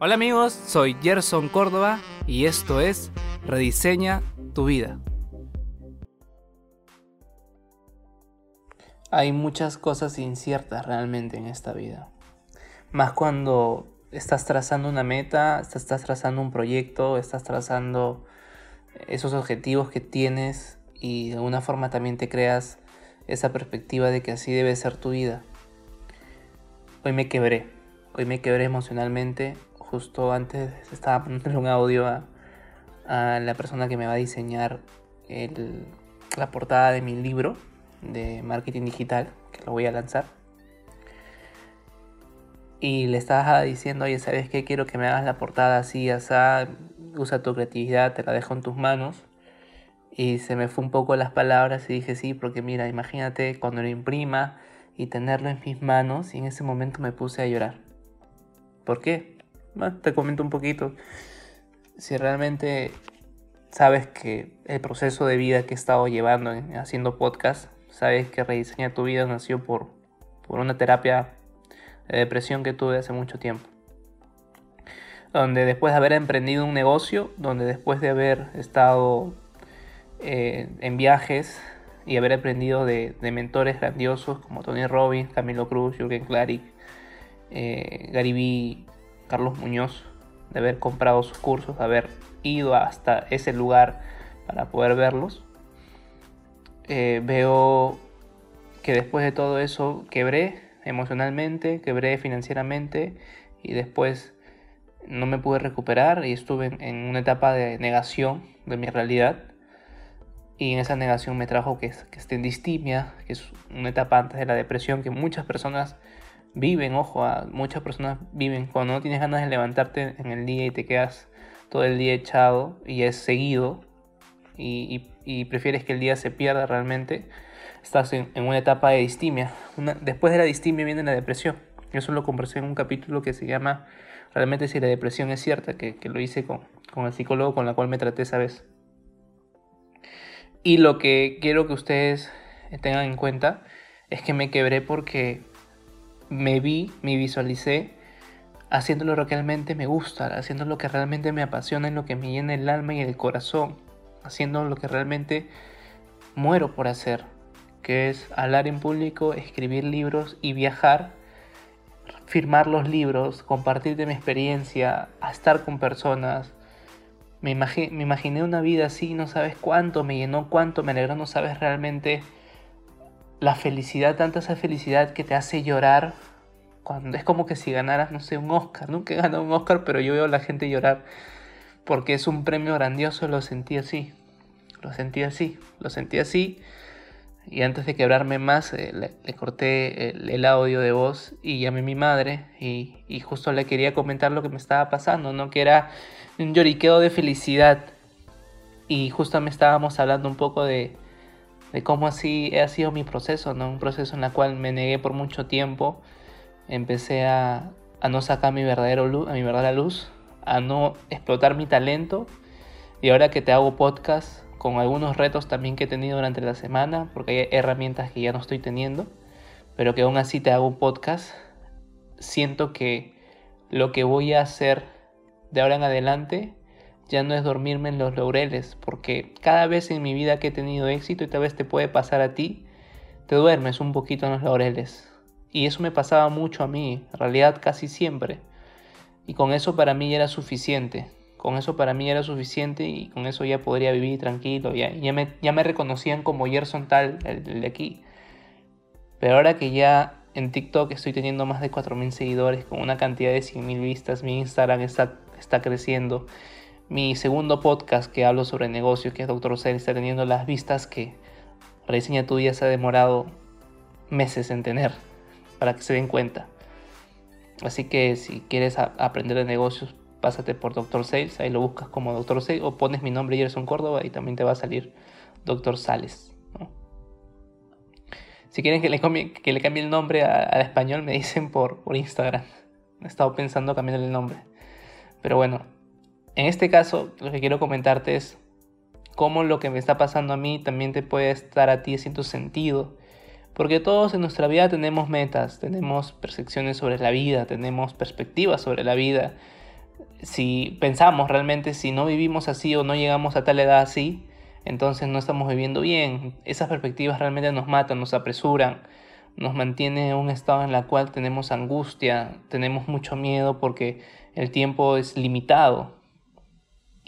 Hola amigos, soy Gerson Córdoba y esto es Rediseña tu vida. Hay muchas cosas inciertas realmente en esta vida. Más cuando estás trazando una meta, estás trazando un proyecto, estás trazando esos objetivos que tienes y de alguna forma también te creas esa perspectiva de que así debe ser tu vida. Hoy me quebré, hoy me quebré emocionalmente justo antes estaba poniéndole un audio a, la persona que me va a diseñar la portada de mi libro de marketing digital, que lo voy a lanzar. Y le estaba diciendo, oye, ¿sabes qué? Quiero que me hagas la portada así, así, usa tu creatividad, te la dejo en tus manos. Y se me fue un poco las palabras y dije, sí, porque mira, imagínate cuando lo imprima y tenerlo en mis manos y en ese momento me puse a llorar. ¿Por qué? Te comento un poquito. Si realmente sabes que el proceso de vida que he estado llevando haciendo podcast, sabes que Rediseña tu vida nació por, por una terapia de depresión que tuve hace mucho tiempo. Donde después de haber emprendido un negocio, donde después de haber estado eh, en viajes y haber aprendido de, mentores grandiosos como Tony Robbins, Camilo Cruz, Jürgen Klarik, eh, Gary Vee, Carlos Muñoz, de haber comprado sus cursos, de haber ido hasta ese lugar para poder verlos, eh, veo que después de todo eso quebré emocionalmente, quebré financieramente y después no me pude recuperar y estuve en, una etapa de negación de mi realidad. Y en esa negación me trajo que, que esté en distimia, que es una etapa antes de la depresión que muchas personas viven, ojo, muchas personas viven cuando no tienes ganas de levantarte en el día y te quedas todo el día echado y es seguido y, prefieres que el día se pierda realmente, estás en, una etapa de distimia. después de la distimia viene la depresión. Eso lo conversé en un capítulo que se llama Realmente si la depresión es cierta, que, lo hice con, con el psicólogo con la cual me traté esa vez. Y lo que quiero que ustedes tengan en cuenta es que me quebré porque me vi, me visualicé haciendo lo que realmente me gusta, haciendo lo que realmente me apasiona, en lo que me llena el alma y el corazón, haciendo lo que realmente muero por hacer, que es hablar en público, escribir libros y viajar, firmar los libros, compartir de mi experiencia, a estar con personas. Me, me imaginé una vida así, no sabes cuánto me llenó, cuánto me alegró, no sabes realmente la felicidad, tanta esa felicidad que te hace llorar cuando es como que si ganaras, no sé, un Oscar. Nunca he ganado un Oscar, pero yo veo a la gente llorar porque es un premio grandioso, lo sentí así. Lo sentí así, lo sentí así. Y antes de quebrarme más, eh, le, corté el, audio de voz y llamé a mi madre y, y, justo le quería comentar lo que me estaba pasando, ¿no? Que era un lloriqueo de felicidad. Y justo me estábamos hablando un poco de, de cómo así ha sido mi proceso, ¿no? Un proceso en el cual me negué por mucho tiempo, empecé a, no sacar mi, verdadero luz, a mi verdadera luz, a no explotar mi talento y ahora que te hago podcast con algunos retos también que he tenido durante la semana, porque hay herramientas que ya no estoy teniendo, pero que aún así te hago un podcast, siento que lo que voy a hacer de ahora en adelante ya no es dormirme en los laureles, porque cada vez en mi vida que he tenido éxito y tal vez te puede pasar a ti, te duermes un poquito en los laureles. Y eso me pasaba mucho a mí, en realidad casi siempre. Y con eso para mí ya era suficiente. Con eso para mí era suficiente y con eso ya podría vivir tranquilo. Ya, ya, me, ya me reconocían como Gerson tal, el, de aquí. Pero ahora que ya en TikTok estoy teniendo más de 4.000 seguidores con una cantidad de 100.000 vistas, mi Instagram está, está creciendo mi segundo podcast que hablo sobre negocios, que es Doctor Cell, está teniendo las vistas que Rediseña tu se ha demorado meses en tener, para que se den cuenta. Así que si quieres aprender de negocios, pásate por Doctor Sales, ahí lo buscas como Doctor Sales o pones mi nombre Gerson Córdoba y también te va a salir Doctor Sales. Si quieren que le, que le cambie el nombre al español, me dicen por, por Instagram. He estado pensando cambiar el nombre. Pero bueno, en este caso, lo que quiero comentarte es cómo lo que me está pasando a mí también te puede estar a ti haciendo sentido. Porque todos en nuestra vida tenemos metas, tenemos percepciones sobre la vida, tenemos perspectivas sobre la vida. si pensamos realmente si no vivimos así o no llegamos a tal edad así, entonces no estamos viviendo bien. Esas perspectivas realmente nos matan, nos apresuran, nos mantiene en un estado en el cual tenemos angustia, tenemos mucho miedo porque el tiempo es limitado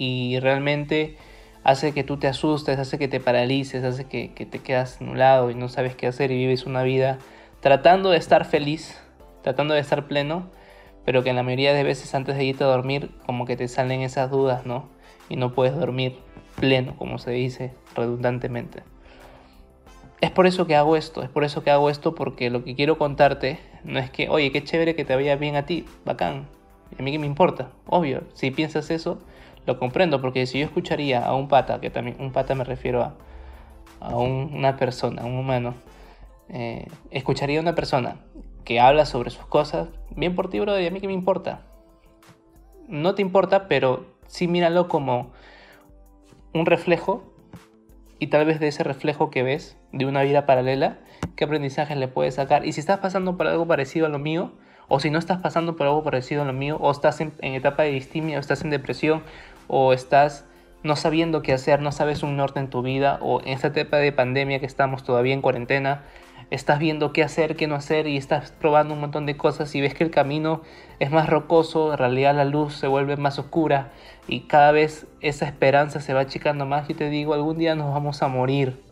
y realmente hace que tú te asustes, hace que te paralices, hace que, te quedas anulado y no sabes qué hacer y vives una vida tratando de estar feliz, tratando de estar pleno, pero que en la mayoría de veces antes de irte a dormir como que te salen esas dudas, ¿no? Y no puedes dormir pleno, como se dice redundantemente. Es por eso que hago esto, es por eso que hago esto, porque lo que quiero contarte no es que, oye, qué chévere que te vaya bien a ti, bacán, a mí que me importa, obvio, si piensas eso, lo comprendo, porque si yo escucharía a un pata, que también un pata me refiero a, a una persona, un humano, eh, escucharía a una persona que habla sobre sus cosas, bien por ti, brother, y a mí que me importa. No te importa, pero sí míralo como un reflejo y tal vez de ese reflejo que ves de una vida paralela, qué aprendizaje le puedes sacar. Y si estás pasando por algo parecido a lo mío, o si no estás pasando por algo parecido a lo mío, o estás en, etapa de distimia, o estás en depresión, o estás no sabiendo qué hacer, no sabes un norte en tu vida, o en esta etapa de pandemia que estamos todavía en cuarentena, estás viendo qué hacer, qué no hacer y estás probando un montón de cosas y ves que el camino es más rocoso, en realidad la luz se vuelve más oscura y cada vez esa esperanza se va achicando más y te digo, algún día nos vamos a morir.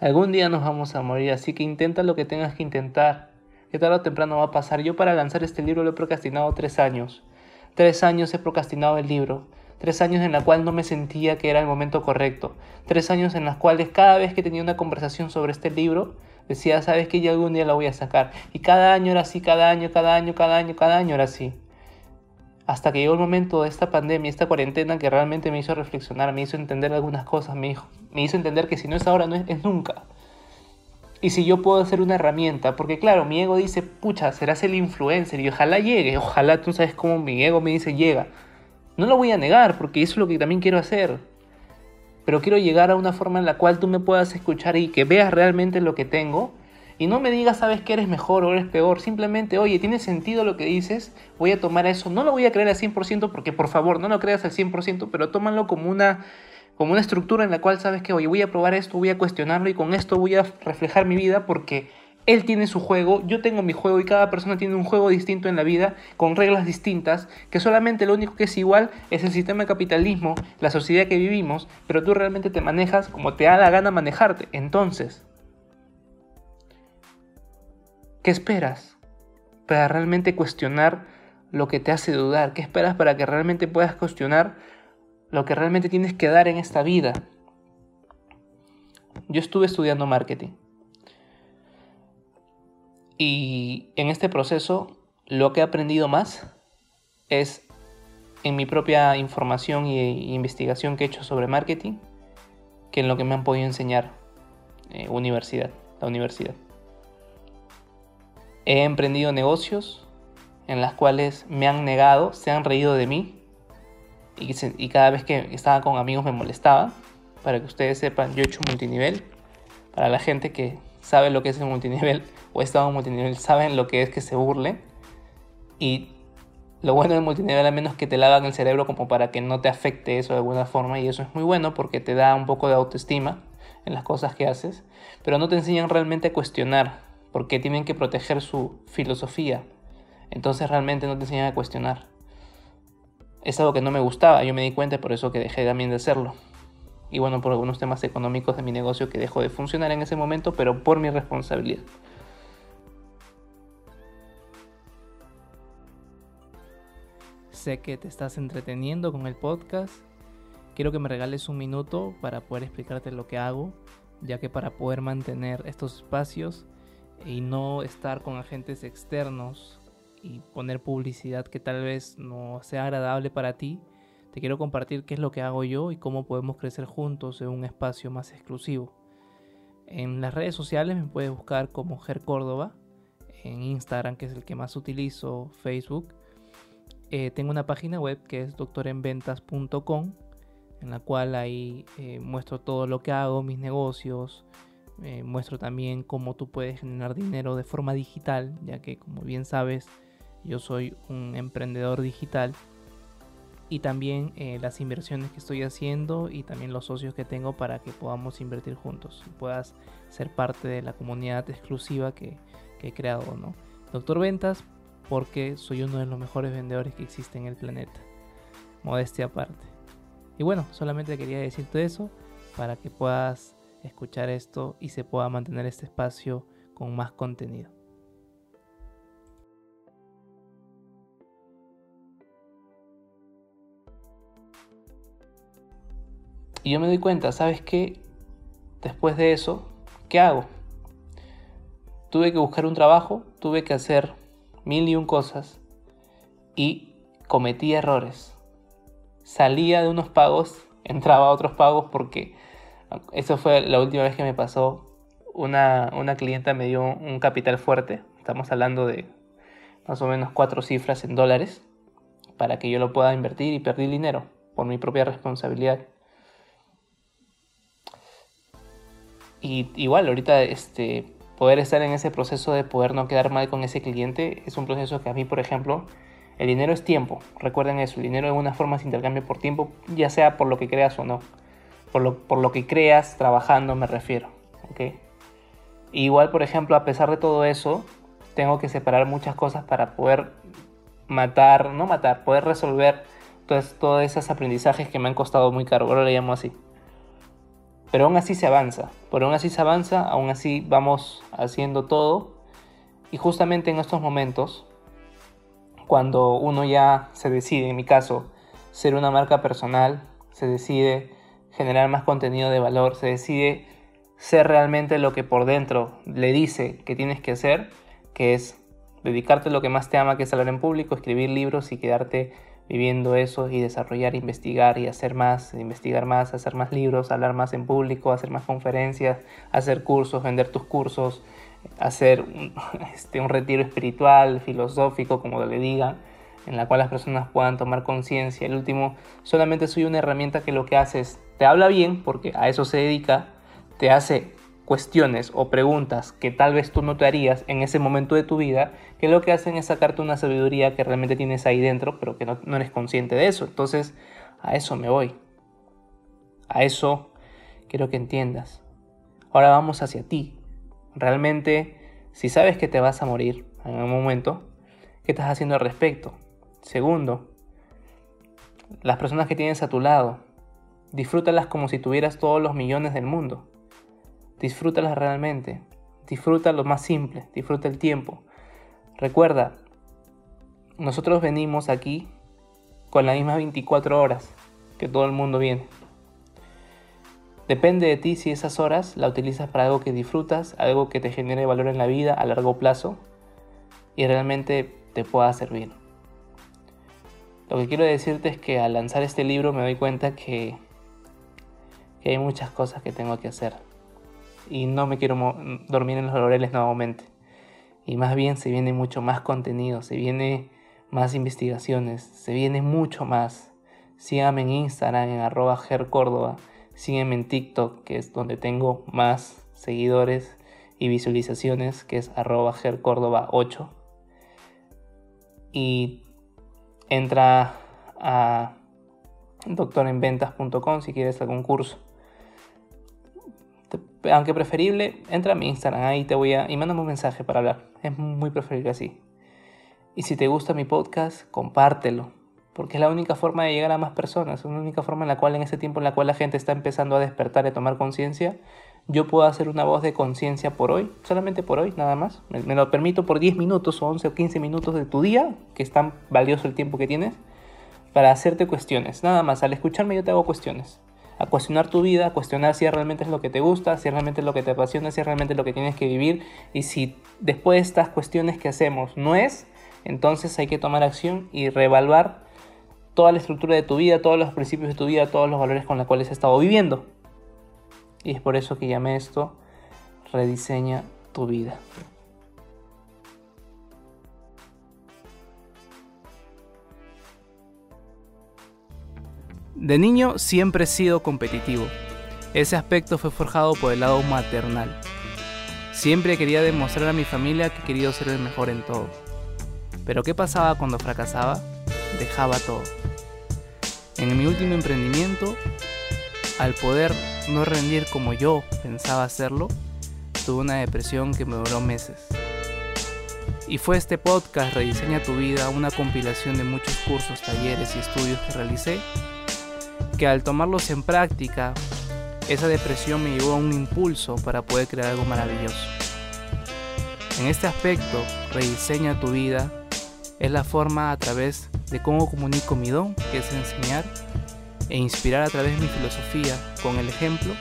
Algún día nos vamos a morir, así que intenta lo que tengas que intentar. Que tarde o temprano va a pasar. Yo para lanzar este libro lo he procrastinado tres años. Tres años he procrastinado el libro. Tres años en la cual no me sentía que era el momento correcto. Tres años en los cuales cada vez que tenía una conversación sobre este libro, decía, sabes que yo algún día la voy a sacar. Y cada año era así, cada año, cada año, cada año, cada año era así. Hasta que llegó el momento de esta pandemia, esta cuarentena que realmente me hizo reflexionar, me hizo entender algunas cosas, me hizo, me hizo entender que si no es ahora, no es, nunca. Y si yo puedo hacer una herramienta, porque claro, mi ego dice, pucha, serás el influencer y ojalá llegue, ojalá tú sabes cómo mi ego me dice llega. No lo voy a negar, porque eso es lo que también quiero hacer pero quiero llegar a una forma en la cual tú me puedas escuchar y que veas realmente lo que tengo. Y no me digas, sabes que eres mejor o eres peor. Simplemente, oye, tiene sentido lo que dices, voy a tomar eso. No lo voy a creer al 100% porque, por favor, no lo creas al 100%, pero tómalo como una, como una estructura en la cual sabes que, oye, voy a probar esto, voy a cuestionarlo y con esto voy a reflejar mi vida porque él tiene su juego, yo tengo mi juego y cada persona tiene un juego distinto en la vida, con reglas distintas, que solamente lo único que es igual es el sistema de capitalismo, la sociedad que vivimos, pero tú realmente te manejas como te da la gana manejarte. Entonces, ¿qué esperas para realmente cuestionar lo que te hace dudar? ¿Qué esperas para que realmente puedas cuestionar lo que realmente tienes que dar en esta vida? Yo estuve estudiando marketing y en este proceso lo que he aprendido más es en mi propia información e investigación que he hecho sobre marketing que en lo que me han podido enseñar eh, universidad, la universidad. He emprendido negocios en las cuales me han negado, se han reído de mí y, y cada vez que estaba con amigos me molestaba. Para que ustedes sepan, yo he hecho multinivel. Para la gente que sabe lo que es el multinivel, o estado multinivel saben lo que es que se burle. Y lo bueno del multinivel al menos que te lavan el cerebro como para que no te afecte eso de alguna forma. Y eso es muy bueno porque te da un poco de autoestima en las cosas que haces. Pero no te enseñan realmente a cuestionar porque tienen que proteger su filosofía. Entonces realmente no te enseñan a cuestionar. Es algo que no me gustaba, yo me di cuenta por eso que dejé también de hacerlo. Y bueno, por algunos temas económicos de mi negocio que dejó de funcionar en ese momento, pero por mi responsabilidad. Sé que te estás entreteniendo con el podcast. Quiero que me regales un minuto para poder explicarte lo que hago, ya que para poder mantener estos espacios y no estar con agentes externos y poner publicidad que tal vez no sea agradable para ti, te quiero compartir qué es lo que hago yo y cómo podemos crecer juntos en un espacio más exclusivo. En las redes sociales me puedes buscar como Ger Córdoba, en Instagram que es el que más utilizo, Facebook eh, tengo una página web que es doctorenventas.com en la cual ahí eh, muestro todo lo que hago, mis negocios, eh, muestro también cómo tú puedes generar dinero de forma digital, ya que como bien sabes yo soy un emprendedor digital y también eh, las inversiones que estoy haciendo y también los socios que tengo para que podamos invertir juntos y puedas ser parte de la comunidad exclusiva que, que he creado, ¿no? Doctor Ventas, porque soy uno de los mejores vendedores que existe en el planeta. Modestia aparte. Y bueno, solamente quería decirte eso para que puedas escuchar esto y se pueda mantener este espacio con más contenido. Y yo me doy cuenta, ¿sabes qué? Después de eso, ¿qué hago? Tuve que buscar un trabajo, tuve que hacer mil y un cosas y cometí errores. Salía de unos pagos, entraba a otros pagos porque eso fue la última vez que me pasó. Una, una clienta me dio un capital fuerte, estamos hablando de más o menos cuatro cifras en dólares, para que yo lo pueda invertir y perdí dinero por mi propia responsabilidad. Y igual, ahorita este, poder estar en ese proceso de poder no quedar mal con ese cliente es un proceso que a mí, por ejemplo, el dinero es tiempo. Recuerden eso, el dinero es una forma de intercambio por tiempo, ya sea por lo que creas o no. Por lo, por lo que creas trabajando me refiero. ¿okay? Igual, por ejemplo, a pesar de todo eso, tengo que separar muchas cosas para poder matar, no matar, poder resolver todos, todos esos aprendizajes que me han costado muy caro. Ahora le llamo así. Pero aún así se avanza, pero aún así se avanza, aún así vamos haciendo todo. Y justamente en estos momentos, cuando uno ya se decide, en mi caso, ser una marca personal, se decide generar más contenido de valor, se decide ser realmente lo que por dentro le dice que tienes que hacer, que es dedicarte a lo que más te ama, que es hablar en público, escribir libros y quedarte viviendo eso y desarrollar, investigar y hacer más, investigar más, hacer más libros, hablar más en público, hacer más conferencias, hacer cursos, vender tus cursos, hacer un, este, un retiro espiritual, filosófico, como le digan, en la cual las personas puedan tomar conciencia. El último, solamente soy una herramienta que lo que hace es, te habla bien, porque a eso se dedica, te hace cuestiones o preguntas que tal vez tú no te harías en ese momento de tu vida, que lo que hacen es sacarte una sabiduría que realmente tienes ahí dentro, pero que no, eres consciente de eso. Entonces, a eso me voy. A eso quiero que entiendas. Ahora vamos hacia ti. Realmente, si sabes que te vas a morir en un momento, ¿qué estás haciendo al respecto? Segundo, las personas que tienes a tu lado, disfrútalas como si tuvieras todos los millones del mundo disfrútalas realmente. Disfruta lo más simple, disfruta el tiempo. Recuerda, nosotros venimos aquí con las mismas 24 horas que todo el mundo viene. Depende de ti si esas horas la utilizas para algo que disfrutas, algo que te genere valor en la vida a largo plazo y realmente te pueda servir. Lo que quiero decirte es que al lanzar este libro me doy cuenta que, que hay muchas cosas que tengo que hacer y no me quiero dormir en los laureles nuevamente. Y más bien se viene mucho más contenido, se viene más investigaciones, se viene mucho más. Síganme en Instagram en arroba gercórdoba, sígueme en TikTok que es donde tengo más seguidores y visualizaciones que es arroba gercórdoba 8. Y entra a doctorenventas.com si quieres algún curso aunque preferible, entra a mi Instagram, ahí te voy a... y mándame un mensaje para hablar. Es muy preferible así. Y si te gusta mi podcast, compártelo. Porque es la única forma de llegar a más personas. Es la única forma en la cual, en ese tiempo en la cual la gente está empezando a despertar y a tomar conciencia, yo puedo hacer una voz de conciencia por hoy, solamente por hoy, nada más. Me, me, lo permito por 10 minutos o 11 o 15 minutos de tu día, que es tan valioso el tiempo que tienes, para hacerte cuestiones. Nada más, al escucharme yo te hago cuestiones cuestionar tu vida, cuestionar si realmente es lo que te gusta, si realmente es lo que te apasiona, si realmente es lo que tienes que vivir y si después de estas cuestiones que hacemos no es, entonces hay que tomar acción y reevaluar toda la estructura de tu vida, todos los principios de tu vida, todos los valores con los cuales has estado viviendo. Y es por eso que llamé esto Rediseña tu vida. De niño siempre he sido competitivo. Ese aspecto fue forjado por el lado maternal. Siempre quería demostrar a mi familia que quería ser el mejor en todo. Pero ¿qué pasaba cuando fracasaba? Dejaba todo. En mi último emprendimiento, al poder no rendir como yo pensaba hacerlo, tuve una depresión que me duró meses. Y fue este podcast Rediseña tu vida, una compilación de muchos cursos, talleres y estudios que realicé, que al tomarlos en práctica, esa depresión me llevó a un impulso para poder crear algo maravilloso. En este aspecto, Rediseña tu vida es la forma a través de cómo comunico mi don, que es enseñar, e inspirar a través de mi filosofía con el ejemplo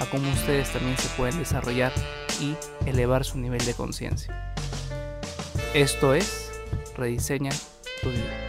a cómo ustedes también se pueden desarrollar y elevar su nivel de conciencia. Esto es Rediseña tu vida.